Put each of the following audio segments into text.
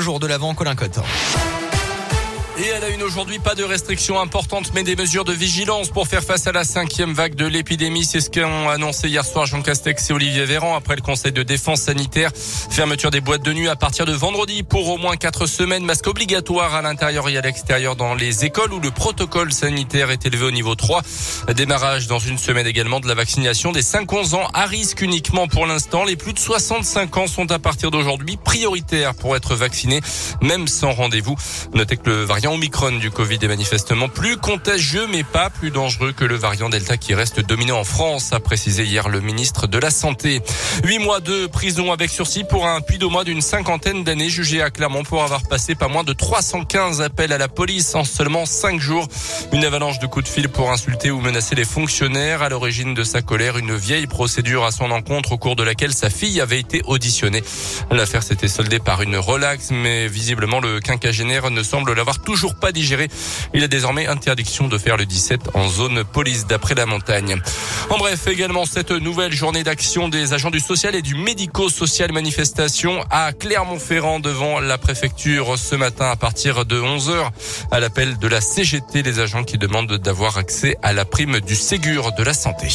jour de l'avant Colin Cotte. Et elle a une aujourd'hui, pas de restrictions importantes, mais des mesures de vigilance pour faire face à la cinquième vague de l'épidémie. C'est ce qu'ont annoncé hier soir Jean Castex et Olivier Véran après le Conseil de défense sanitaire. Fermeture des boîtes de nuit à partir de vendredi pour au moins quatre semaines. Masque obligatoire à l'intérieur et à l'extérieur dans les écoles où le protocole sanitaire est élevé au niveau 3. Démarrage dans une semaine également de la vaccination des 5-11 ans à risque uniquement pour l'instant. Les plus de 65 ans sont à partir d'aujourd'hui prioritaires pour être vaccinés, même sans rendez-vous. Notez que le variant variant Omicron du Covid est manifestement plus contagieux mais pas plus dangereux que le variant Delta qui reste dominant en France, a précisé hier le ministre de la Santé. Huit mois de prison avec sursis pour un puits mois d'une cinquantaine d'années jugé à Clermont pour avoir passé pas moins de 315 appels à la police en seulement cinq jours. Une avalanche de coups de fil pour insulter ou menacer les fonctionnaires. À l'origine de sa colère, une vieille procédure à son encontre au cours de laquelle sa fille avait été auditionnée. L'affaire s'était soldée par une relaxe, mais visiblement le quinquagénaire ne semble l'avoir tout toujours pas digéré. Il a désormais interdiction de faire le 17 en zone police d'après la montagne. En bref, également cette nouvelle journée d'action des agents du social et du médico-social manifestation à Clermont-Ferrand devant la préfecture ce matin à partir de 11h à l'appel de la CGT, les agents qui demandent d'avoir accès à la prime du Ségur de la santé.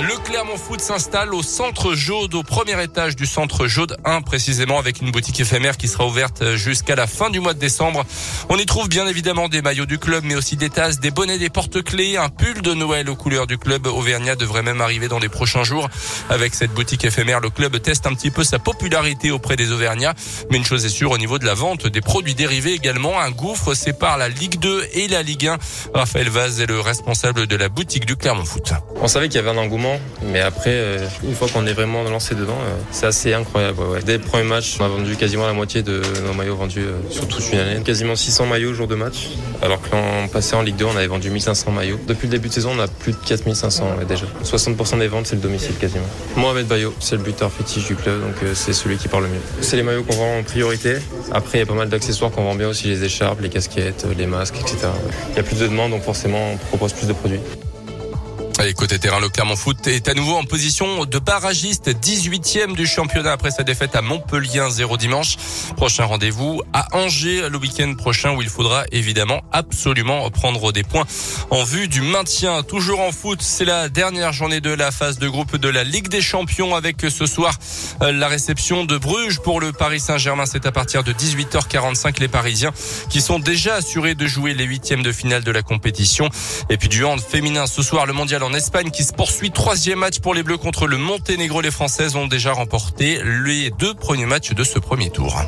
Le Clermont Foot s'installe au centre Jaude, au premier étage du centre Jaude 1 précisément avec une boutique éphémère qui sera ouverte jusqu'à la fin du mois de décembre. On y trouve bien évidemment des maillots du club mais aussi des tasses, des bonnets, des porte-clés, un pull de Noël aux couleurs du club Auvergnat devrait même arriver dans les prochains jours. Avec cette boutique éphémère, le club teste un petit peu sa popularité auprès des Auvergnats. Mais une chose est sûre, au niveau de la vente des produits dérivés également, un gouffre sépare la Ligue 2 et la Ligue 1. Raphaël Vaz est le responsable de la boutique du Clermont Foot. On savait qu'il y avait un engouement mais après, euh, une fois qu'on est vraiment lancé dedans, euh, c'est assez incroyable. Dès le premier match, on a vendu quasiment la moitié de nos maillots vendus euh, sur toute une année. Quasiment 600 maillots au jour de match, alors que l'an passé en Ligue 2, on avait vendu 1500 maillots. Depuis le début de saison, on a plus de 4500 déjà. 60% des ventes, c'est le domicile quasiment. Mohamed Bayo, c'est le buteur fétiche du club, donc c'est celui qui parle le mieux. C'est les maillots qu'on vend en priorité. Après, il y a pas mal d'accessoires qu'on vend bien aussi, les écharpes, les casquettes, les masques, etc. Il y a plus de demandes, donc forcément, on propose plus de produits. Allez, côté terrain, le Clermont Foot est à nouveau en position de barragiste, 18e du championnat après sa défaite à Montpellier 0 dimanche. Prochain rendez-vous à Angers le week-end prochain où il faudra évidemment absolument prendre des points en vue du maintien. Toujours en foot, c'est la dernière journée de la phase de groupe de la Ligue des Champions avec ce soir euh, la réception de Bruges pour le Paris Saint-Germain. C'est à partir de 18h45 les Parisiens qui sont déjà assurés de jouer les huitièmes de finale de la compétition. Et puis du hand féminin ce soir, le mondial en Espagne qui se poursuit. Troisième match pour les Bleus contre le Monténégro. Les Françaises ont déjà remporté les deux premiers matchs de ce premier tour.